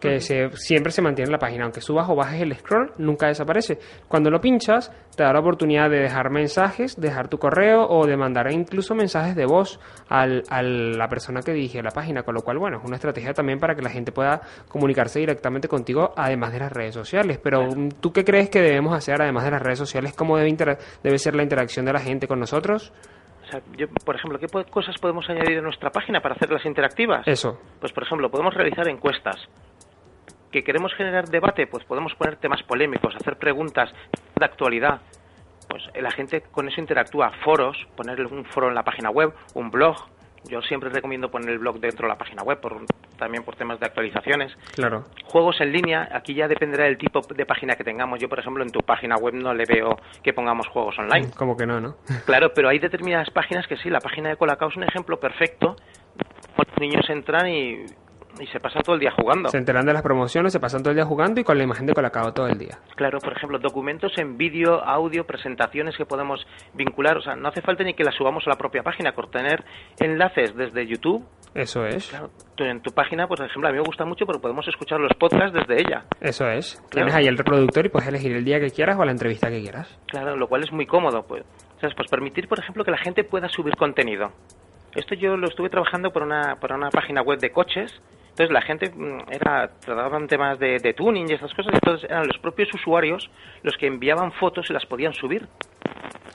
que se, siempre se mantiene en la página, aunque subas o bajes el scroll, nunca desaparece. Cuando lo pinchas, te da la oportunidad de dejar mensajes, dejar tu correo o de mandar incluso mensajes de voz al, a la persona que dirige la página, con lo cual, bueno, es una estrategia también para que la gente pueda comunicarse directamente contigo, además de las redes sociales. Pero, ¿tú qué crees que debemos hacer, además de las redes sociales? ¿Cómo debe, debe ser la interacción de la gente con nosotros? O sea, yo, por ejemplo, ¿qué cosas podemos añadir a nuestra página para hacerlas interactivas? Eso. Pues, por ejemplo, podemos realizar encuestas. ¿Que queremos generar debate? Pues podemos poner temas polémicos, hacer preguntas de actualidad. Pues la gente con eso interactúa. Foros, poner un foro en la página web, un blog. Yo siempre recomiendo poner el blog dentro de la página web, por, también por temas de actualizaciones. Claro. Juegos en línea, aquí ya dependerá del tipo de página que tengamos. Yo, por ejemplo, en tu página web no le veo que pongamos juegos online. Como que no, ¿no? Claro, pero hay determinadas páginas que sí. La página de Colacao es un ejemplo perfecto. Los niños entran y, y se pasan todo el día jugando. Se enteran de las promociones, se pasan todo el día jugando y con la imagen de Colacao todo el día. Claro, por ejemplo, documentos en vídeo, audio, presentaciones que podemos vincular. O sea, no hace falta ni que las subamos a la propia página. Por tener enlaces desde YouTube, Eso es. claro, tú en tu página, pues, por ejemplo, a mí me gusta mucho porque podemos escuchar los podcasts desde ella. Eso es. Tienes ahí el reproductor y puedes elegir el día que quieras o la entrevista que quieras. Claro, lo cual es muy cómodo, pues. ¿Sabes? Pues permitir, por ejemplo, que la gente pueda subir contenido. Esto yo lo estuve trabajando por una, por una página web de coches. Entonces la gente mm, era trataban temas de, de tuning y estas cosas. Y entonces eran los propios usuarios los que enviaban fotos y las podían subir.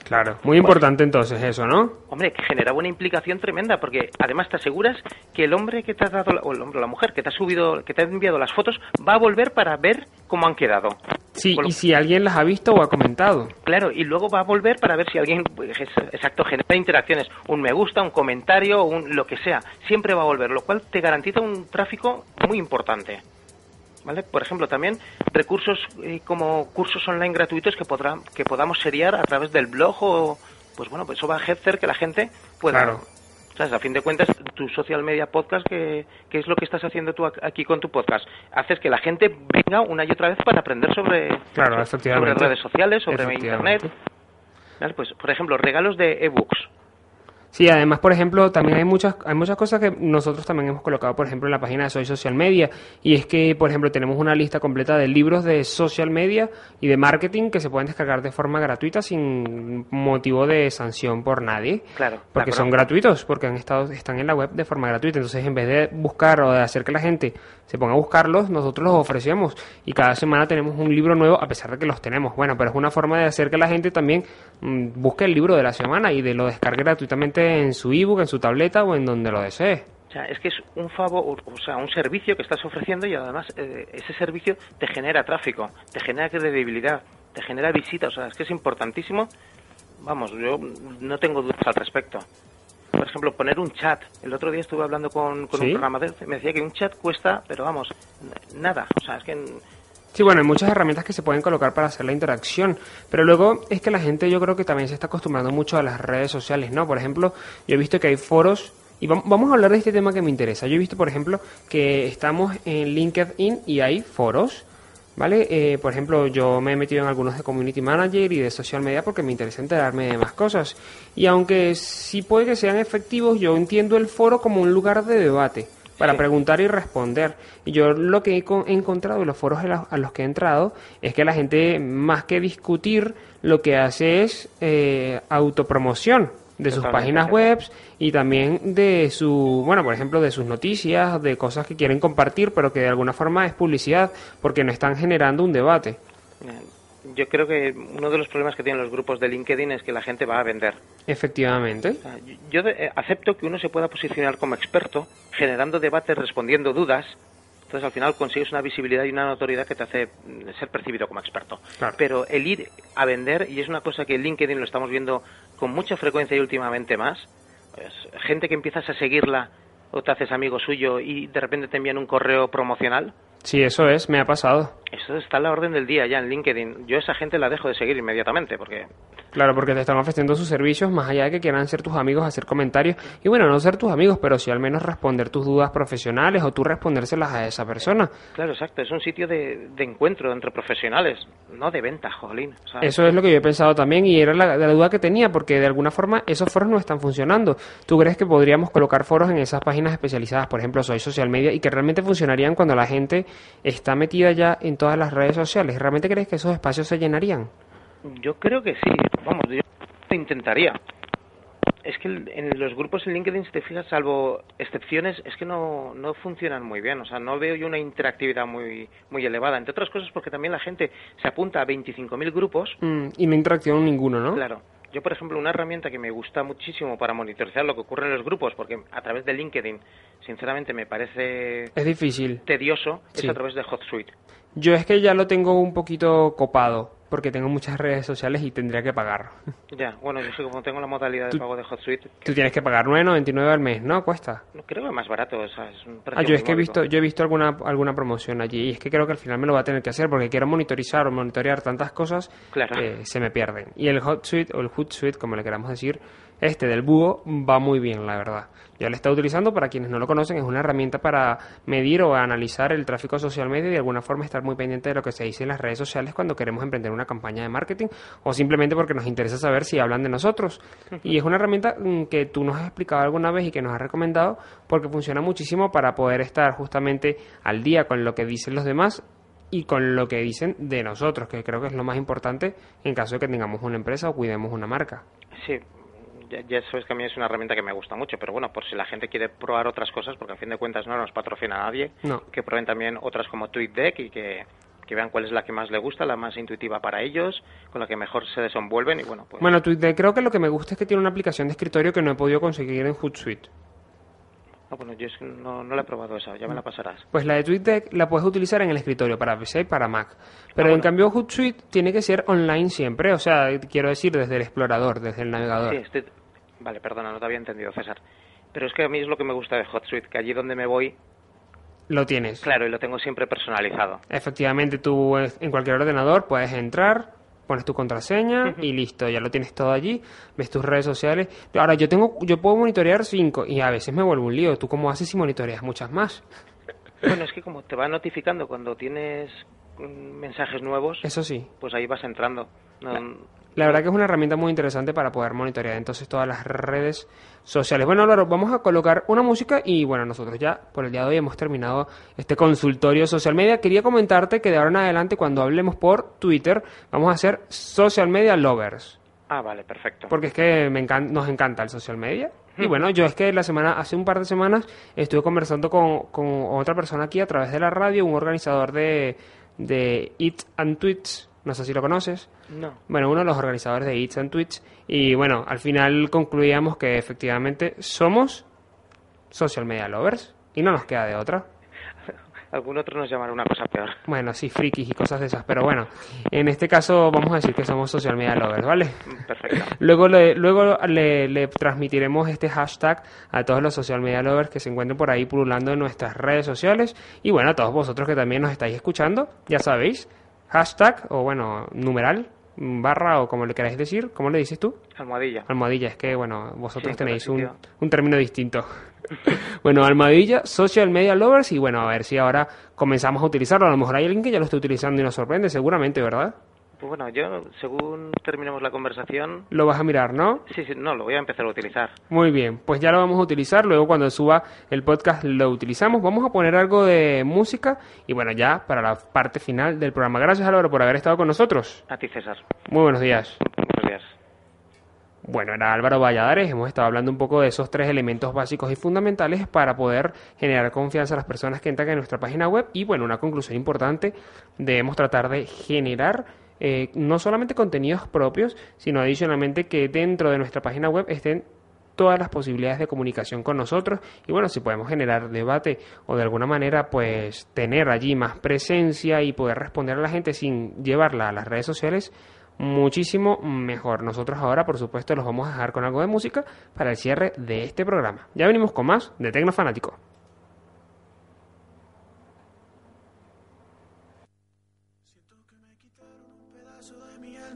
Claro. Muy importante entonces eso, ¿no? Hombre, que generaba una implicación tremenda porque además te aseguras que el hombre que te ha dado, o el hombre o la mujer que te ha subido, que te ha enviado las fotos, va a volver para ver cómo han quedado. Sí, y si alguien las ha visto o ha comentado. Claro, y luego va a volver para ver si alguien, pues, es- exacto, genera interacciones, un me gusta, un comentario, un lo que sea, siempre va a volver, lo cual te garantiza un tráfico muy importante. ¿Vale? Por ejemplo, también recursos eh, como cursos online gratuitos que, podrá, que podamos seriar a través del blog o, pues bueno, pues eso va a hacer que la gente pueda... Claro. ¿Sabes? A fin de cuentas, tu social media podcast, que es lo que estás haciendo tú aquí con tu podcast, haces que la gente venga una y otra vez para aprender sobre, Claro, sobre redes sociales, sobre internet. Pues, por ejemplo, regalos de ebooks. Sí, además, por ejemplo, también hay muchas, hay muchas cosas que nosotros también hemos colocado, por ejemplo, en la página de Soy Social Media. Y es que, por ejemplo, tenemos una lista completa de libros de social media y de marketing que se pueden descargar de forma gratuita sin motivo de sanción por nadie. Claro. Porque son gratuitos, porque han estado, están en la web de forma gratuita. Entonces, en vez de buscar o de hacer que la gente se ponga a buscarlos, nosotros los ofrecemos. Y cada semana tenemos un libro nuevo, a pesar de que los tenemos. Bueno, pero es una forma de hacer que la gente también mm, busque el libro de la semana y de lo descargue gratuitamente en su ebook, en su tableta o en donde lo desee. O sea, es que es un favor, o sea, un servicio que estás ofreciendo y además eh, ese servicio te genera tráfico, te genera credibilidad, te genera visitas. O sea, es que es importantísimo. Vamos, yo no tengo dudas al respecto. Por ejemplo, poner un chat. El otro día estuve hablando con, con ¿Sí? un programador me decía que un chat cuesta, pero vamos, nada. O sea, es que Sí, bueno, hay muchas herramientas que se pueden colocar para hacer la interacción, pero luego es que la gente yo creo que también se está acostumbrando mucho a las redes sociales, ¿no? Por ejemplo, yo he visto que hay foros, y vam- vamos a hablar de este tema que me interesa. Yo he visto, por ejemplo, que estamos en LinkedIn y hay foros, ¿vale? Eh, por ejemplo, yo me he metido en algunos de Community Manager y de Social Media porque me interesa enterarme de más cosas. Y aunque sí puede que sean efectivos, yo entiendo el foro como un lugar de debate para Sí. preguntar y responder. Y yo lo que he, con- he encontrado en los foros a los, que he entrado es que la gente, más que discutir, lo que hace es eh, autopromoción de sus páginas web y también de su, bueno, por ejemplo, de sus noticias, de cosas que quieren compartir, pero que de alguna forma es publicidad, porque no están generando un debate. Yo creo que uno de los problemas que tienen los grupos de LinkedIn es que la gente va a vender. Efectivamente. Yo eh, acepto que uno se pueda posicionar como experto, generando debates, respondiendo dudas. Entonces, al final consigues una visibilidad y una notoriedad que te hace mm, ser percibido como experto. Claro. Pero el ir a vender, y es una cosa que en LinkedIn lo estamos viendo con mucha frecuencia y últimamente más, pues, gente que empiezas a seguirla o te haces amigo suyo y de repente te envían un correo promocional, Sí, eso es, me ha pasado. Eso está a la orden del día ya en LinkedIn. Yo a esa gente la dejo de seguir inmediatamente porque Claro, porque te están ofreciendo sus servicios más allá de que quieran ser tus amigos, hacer comentarios. Y bueno, no ser tus amigos, pero sí al menos responder tus dudas profesionales o tú respondérselas a esa persona. Claro, exacto. Es un sitio de, de encuentro entre profesionales, no de venta, jolín. Eso es lo que yo he pensado también y era la, la duda que tenía, porque de alguna forma esos foros no están funcionando. ¿Tú crees que podríamos colocar foros en esas páginas especializadas, por ejemplo, Soy Social Media, y que realmente funcionarían cuando la gente está metida ya en todas las redes sociales? ¿Realmente crees que esos espacios se llenarían? Yo creo que sí. Vamos, yo intentaría. Es que en los grupos en LinkedIn, si te fijas, salvo excepciones, es que no, no funcionan muy bien. O sea, no veo yo una interactividad muy, muy elevada. Entre otras cosas porque también la gente se apunta a 25.000 grupos. Mm, y no interacción ninguno, ¿no? Claro. Yo, por ejemplo, una herramienta que me gusta muchísimo para monitorizar lo que ocurre en los grupos, porque a través de LinkedIn, sinceramente, me parece Es difícil. tedioso, Sí. es a través de HotSuite. Yo es que ya lo tengo un poquito copado, porque tengo muchas redes sociales y tendría que pagar. Ya, bueno, yo sé como tengo la modalidad de pago de HotSuite, Tú tienes que pagar 9.99 al mes, ¿no? Cuesta. no creo que es más barato, o sea, es un precio Ah, yo es que he visto, yo he visto alguna, alguna promoción allí y es que creo que al final me lo va a tener que hacer porque quiero monitorizar o monitorear tantas cosas Claro. que se me pierden. Y el Hot Suite o el Hootsuite, como le queramos decir, este del búho va muy bien, la verdad. Yo lo está utilizando, para quienes no lo conocen, es una herramienta para medir o analizar el tráfico social media y de alguna forma estar muy pendiente de lo que se dice en las redes sociales cuando queremos emprender una campaña de marketing o simplemente porque nos interesa saber si hablan de nosotros. Y es una herramienta mm, que tú nos has explicado alguna vez y que nos has recomendado porque funciona muchísimo para poder estar justamente al día con lo que dicen los demás y con lo que dicen de nosotros, que creo que es lo más importante en caso de que tengamos una empresa o cuidemos una marca. Sí, ya, sabes que a mí es una herramienta que me gusta mucho, pero bueno, por si la gente quiere probar otras cosas, porque a fin de cuentas no nos patrocina nadie, No. que prueben también otras como TweetDeck y que, que vean cuál es la que más le gusta, la más intuitiva para ellos, con la que mejor se desenvuelven y bueno, pues Bueno, TweetDeck creo que lo que me gusta es que tiene una aplicación de escritorio que no he podido conseguir en Hootsuite. Ah, bueno, yo no, no la he probado esa, ya me la pasarás. Pues la de TweetDeck la puedes utilizar en el escritorio para PC y para Mac. Pero Ah, en bueno. cambio Hootsuite tiene que ser online siempre, o sea, quiero decir desde el explorador, desde el navegador. Sí, estoy... Vale, perdona, no te había entendido, César. Pero es que a mí es lo que me gusta de HotSuite, que allí donde me voy, Lo tienes. claro, y lo tengo siempre personalizado. Efectivamente, tú eh, en cualquier ordenador puedes entrar, pones tu contraseña y listo, ya lo tienes todo allí, ves tus redes sociales. Ahora, yo tengo, yo puedo monitorear cinco y a veces me vuelvo un lío. ¿Tú cómo haces si monitoreas muchas más? Bueno, es que como te va notificando cuando tienes mm, mensajes nuevos, Eso sí. pues ahí vas entrando. No, La verdad que es una herramienta muy interesante para poder monitorear entonces todas las redes sociales. Bueno, Álvaro, vamos a colocar una música y bueno, nosotros ya por el día de hoy hemos terminado este consultorio social media. Quería comentarte que de ahora en adelante cuando hablemos por Twitter vamos a hacer social media lovers. Ah, vale, perfecto. Porque es que me encan- nos encanta el social media. Y bueno, yo es que la semana, hace un par de semanas, estuve conversando con, con otra persona aquí a través de la radio, un organizador de, de Eat and Tweets, no sé si lo conoces. No. Bueno, uno de los organizadores de Eats and Tweets. Y bueno, al final concluíamos que efectivamente somos social media lovers. Y no nos queda de otra. Algún otro nos llamará una cosa peor. Bueno, sí, frikis y cosas de esas. Pero bueno, en este caso vamos a decir que somos social media lovers, ¿vale? Perfecto. Luego, le, luego le, le transmitiremos este hashtag a todos los social media lovers que se encuentren por ahí pululando en nuestras redes sociales. Y bueno, a todos vosotros que también nos estáis escuchando, ya sabéis, hashtag o bueno, numeral, barra o como le queráis decir. ¿Cómo le dices tú? Almohadilla. Almohadilla, es que bueno, vosotros Sí, tenéis un, un término distinto. bueno, almohadilla, social media lovers y bueno, a ver si ahora comenzamos a utilizarlo. A lo mejor hay alguien que ya lo esté utilizando y nos sorprende, seguramente, ¿verdad? Pues bueno, yo, según terminemos la conversación, Lo vas a mirar, ¿no? sí, sí, no, lo voy a empezar a utilizar. Muy bien, pues ya lo vamos a utilizar. Luego cuando suba el podcast lo utilizamos. Vamos a poner algo de música y bueno, ya para la parte final del programa. Gracias Álvaro por haber estado con nosotros. A ti, César. Muy buenos días. Buenos días. Bueno, era Álvaro Valladares. Hemos estado hablando un poco de esos tres elementos básicos y fundamentales para poder generar confianza a las personas que entran en nuestra página web. Y bueno, una conclusión importante, debemos tratar de generar eh, no solamente contenidos propios, sino adicionalmente que dentro de nuestra página web estén todas las posibilidades de comunicación con nosotros y bueno, si podemos generar debate o de alguna manera pues tener allí más presencia y poder responder a la gente sin llevarla a las redes sociales, muchísimo mejor. Nosotros ahora, por supuesto, los vamos a dejar con algo de música para el cierre de este programa. Ya venimos con más de Tecno Fanático.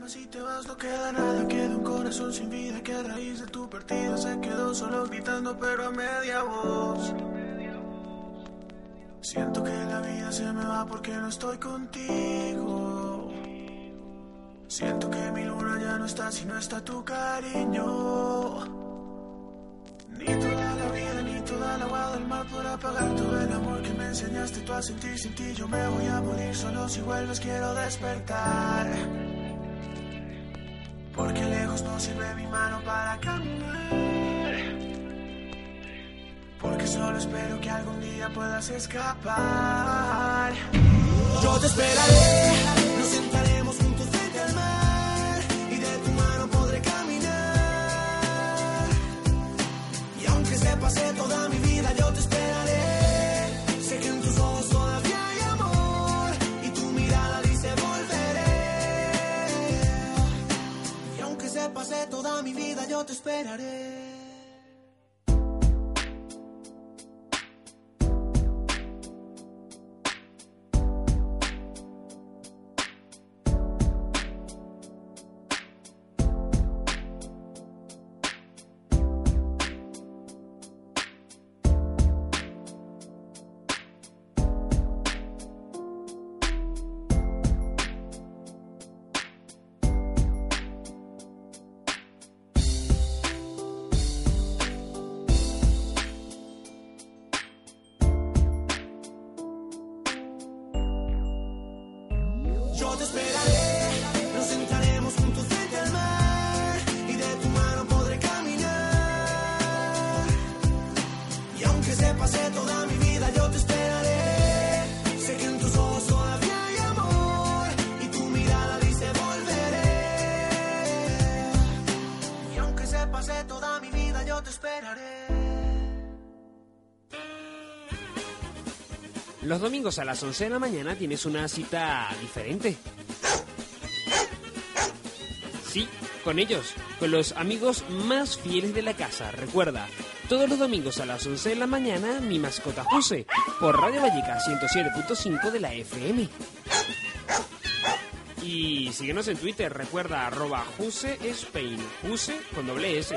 Si te vas no queda nada. Queda un corazón sin vida que a raíz de tu partida se quedó solo gritando pero a media voz. Siento que la vida se me va porque no estoy contigo. Siento que mi luna ya no está si no está tu cariño. Ni toda la vida ni toda el agua del mar podrá apagar todo el amor que me enseñaste tú a sentir. Sin ti yo me voy a morir solo si vuelves quiero despertar porque lejos no sirve mi mano para caminar porque solo espero que algún día puedas escapar. Yo te esperaré mi vida, yo te esperaré. Domingos a las 11 de la mañana tienes una cita diferente. Sí, con ellos, con los amigos más fieles de la casa. Recuerda, todos los domingos a las 11 de la mañana, mi mascota Juse, por Radio Valleca 107.5 de la FM. Y síguenos en Twitter, recuerda arroba Juse Spain, Juse con doble S.